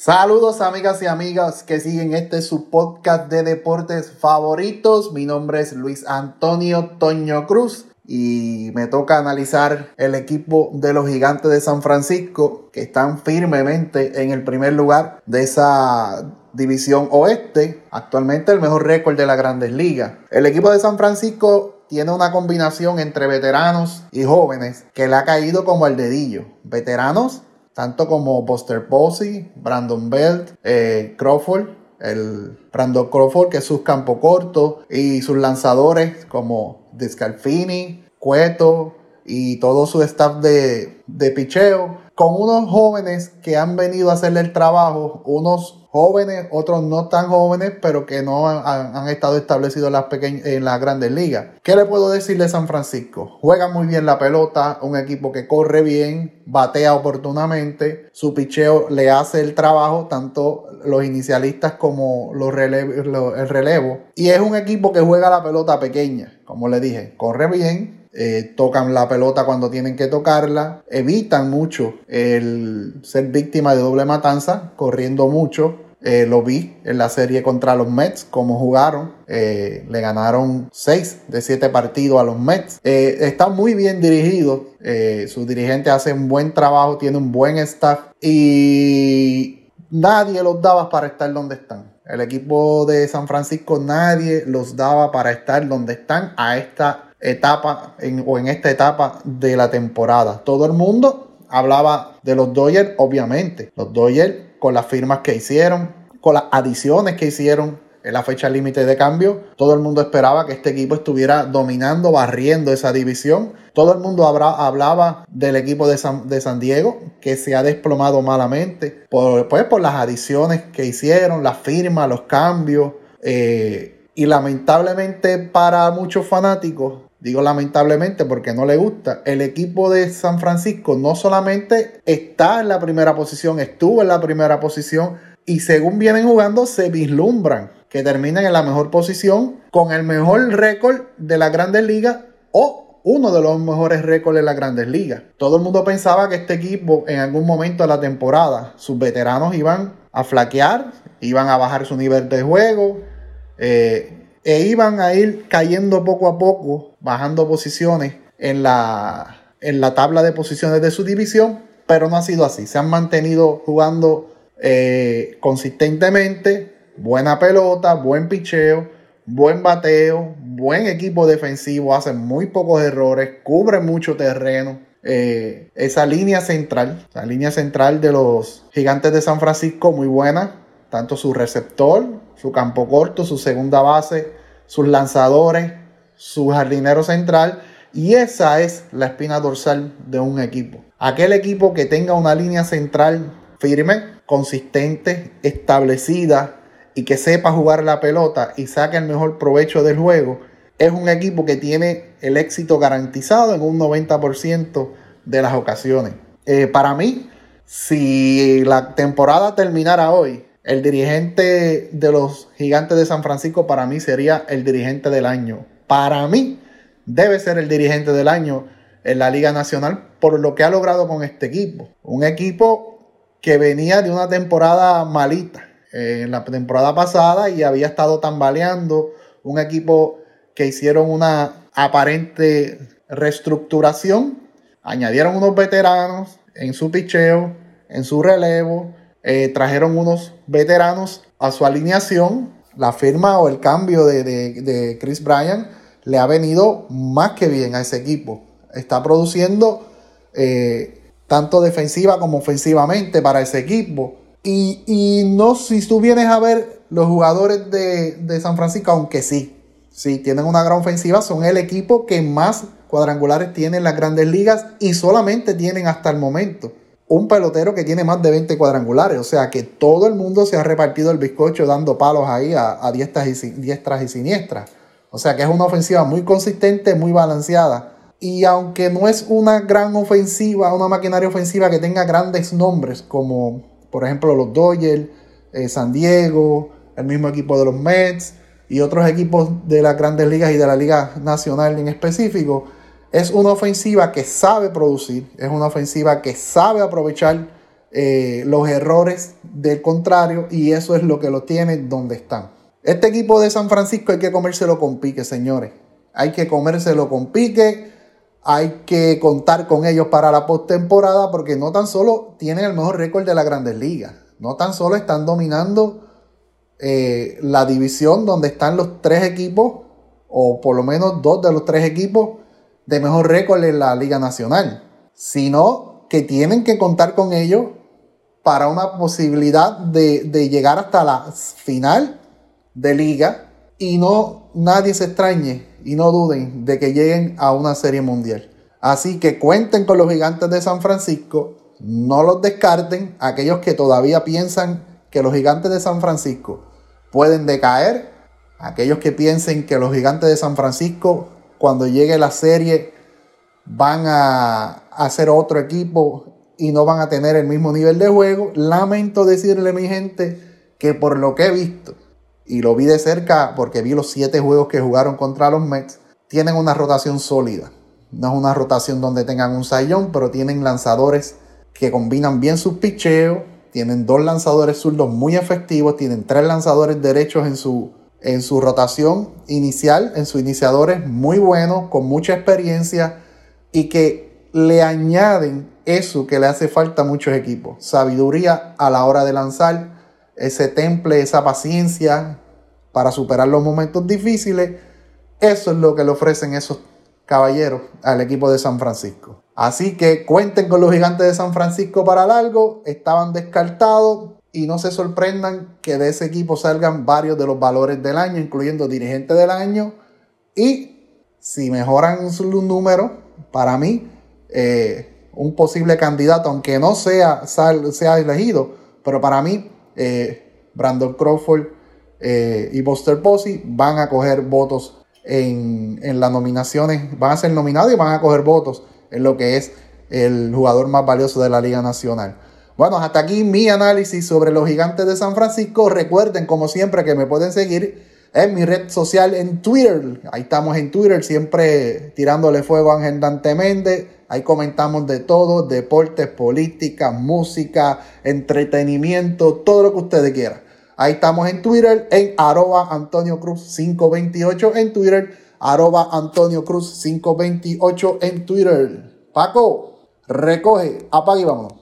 Saludos amigas y amigas que siguen este su podcast de deportes favoritos. Mi nombre es Luis Antonio Toño Cruz y me toca analizar el equipo de los gigantes de San Francisco que están firmemente en el primer lugar de esa división oeste. Actualmente el mejor récord de las grandes ligas. El equipo de San Francisco tiene una combinación entre veteranos y jóvenes que le ha caído como el dedillo. Veteranos, tanto como Buster Posey, Brandon Belt, eh, Crawford, el Brandon Crawford, que es su campo corto, y sus lanzadores como Descalfini, Cueto y todo su staff de, de picheo, con unos jóvenes que han venido a hacerle el trabajo, unos jóvenes, otros no tan jóvenes, pero que no han, estado establecidos en las, en las grandes ligas. ¿Qué le puedo decir de San Francisco? Juega muy bien la pelota, un equipo que corre bien, batea oportunamente, su picheo le hace el trabajo, tanto los inicialistas como los el relevo. Y es un equipo que juega la pelota pequeña, como le dije, corre bien, eh, tocan la pelota cuando tienen que tocarla, evitan mucho el ser víctima de doble matanza, corriendo mucho. Eh, lo vi en la serie contra los Mets, cómo jugaron. Eh, le ganaron 6 de 7 partidos a los Mets. está muy bien dirigido. sus dirigentes hacen un buen trabajo, tiene un buen staff y nadie los daba para estar donde están. El equipo de San Francisco nadie los daba para estar donde están a esta etapa o en esta etapa de la temporada. Todo el mundo hablaba de los Dodgers, obviamente. Los Dodgers con las firmas que hicieron, con las adiciones que hicieron en la fecha límite de cambio, todo el mundo esperaba que este equipo estuviera dominando, barriendo esa división. Todo el mundo hablaba del equipo de San, de San Diego, que se ha desplomado malamente, por, pues, por las adiciones que hicieron, las firmas, los cambios. Eh, y lamentablemente para muchos fanáticos, Digo lamentablemente porque no le gusta. El equipo de San Francisco no solamente está en la primera posición, estuvo en la primera posición y según vienen jugando se vislumbran que terminan en la mejor posición con el mejor récord de la grandes ligas o uno de los mejores récords de las grandes ligas. Todo el mundo pensaba que este equipo en algún momento de la temporada, sus veteranos iban a flaquear, iban a bajar su nivel de juego. Eh, e iban a ir cayendo poco a poco, bajando posiciones en la, en la tabla de posiciones de su división, pero no ha sido así. Se han mantenido jugando eh, consistentemente, buena pelota, buen picheo, buen bateo, buen equipo defensivo, hacen muy pocos errores, cubren mucho terreno. Eh, esa línea central, la línea central de los gigantes de San Francisco, muy buena. Tanto su receptor, su campo corto, su segunda base, sus lanzadores, su jardinero central. Y esa es la espina dorsal de un equipo. Aquel equipo que tenga una línea central firme, consistente, establecida y que sepa jugar la pelota y saque el mejor provecho del juego, es un equipo que tiene el éxito garantizado en un 90% de las ocasiones. Eh, para mí, si la temporada terminara hoy el dirigente de los gigantes de San Francisco para mí sería el dirigente del año. Para mí debe ser el dirigente del año en la Liga Nacional por lo que ha logrado con este equipo. Un equipo que venía de una temporada malita eh, en la temporada pasada y había estado tambaleando. Un equipo que hicieron una aparente reestructuración. Añadieron unos veteranos en su picheo, en su relevo eh, trajeron unos veteranos a su alineación. La firma o el cambio de, Chris Bryan le ha venido más que bien a ese equipo. Está produciendo eh, tanto defensiva como ofensivamente para ese equipo. Y, no, si tú vienes a ver los jugadores de, de, San Francisco, aunque sí, sí, tienen una gran ofensiva, son el equipo que más cuadrangulares tiene en las grandes ligas y solamente tienen hasta el momento un pelotero que tiene más de 20 cuadrangulares. O sea que todo el mundo se ha repartido el bizcocho dando palos ahí a, diestras, y, diestras y siniestras. O sea que es una ofensiva muy consistente, muy balanceada. Y aunque no es una gran ofensiva, una maquinaria ofensiva que tenga grandes nombres, como por ejemplo los Dodgers, eh, San Diego, el mismo equipo de los Mets y otros equipos de las grandes ligas y de la Liga Nacional en específico, es una ofensiva que sabe producir, es una ofensiva que sabe aprovechar eh, los errores del contrario y eso es lo que lo tiene donde están. Este equipo de San Francisco hay que comérselo con pique, señores. Hay que comérselo con pique. Hay que contar con ellos para la postemporada porque no tan solo tienen el mejor récord de la Grandes Ligas, no tan solo están dominando eh, la división donde están los tres equipos, o por lo menos dos de los tres equipos de mejor récord en la Liga Nacional, sino que tienen que contar con ellos para una posibilidad de, de llegar hasta la final de liga y no nadie se extrañe y no duden de que lleguen a una serie mundial. Así que cuenten con los gigantes de San Francisco, no los descarten, aquellos que todavía piensan que los gigantes de San Francisco pueden decaer, aquellos que piensen que los gigantes de San Francisco cuando llegue la serie van a hacer otro equipo y no van a tener el mismo nivel de juego, lamento decirle mi gente que por lo que he visto, y lo vi de cerca porque vi los siete juegos que jugaron contra los Mets, tienen una rotación sólida. No es una rotación donde tengan un sayón, pero tienen lanzadores que combinan bien sus picheos, tienen dos lanzadores zurdos muy efectivos, tienen tres lanzadores derechos en su, en su rotación inicial, en sus iniciadores muy buenos, con mucha experiencia y que le añaden eso que le hace falta a muchos equipos, sabiduría a la hora de lanzar, ese temple, esa paciencia para superar los momentos difíciles, eso es lo que le ofrecen esos caballeros al equipo de San Francisco. Así que cuenten con los gigantes de San Francisco para largo, estaban descartados y no se sorprendan que de ese equipo salgan varios de los valores del año, incluyendo dirigente del año y si mejoran sus números, para mí, eh, un posible candidato, aunque no sea, sea elegido, pero para mí eh, Brandon Crawford eh, y Buster Posey van a coger votos en, las nominaciones, van a ser nominados y van a coger votos en lo que es el jugador más valioso de la Liga Nacional. Bueno, hasta aquí mi análisis sobre los gigantes de San Francisco. Recuerden, como siempre, que me pueden seguir en mi red social en Twitter. Ahí estamos en Twitter, siempre tirándole fuego a Ángel Dante Méndez. Ahí comentamos de todo, deportes, política, música, entretenimiento, todo lo que ustedes quieran. Ahí estamos en Twitter, en arroba Antonio Cruz 528 en Twitter, arroba Antonio Cruz 528 en Twitter. Paco, recoge, apague y vámonos.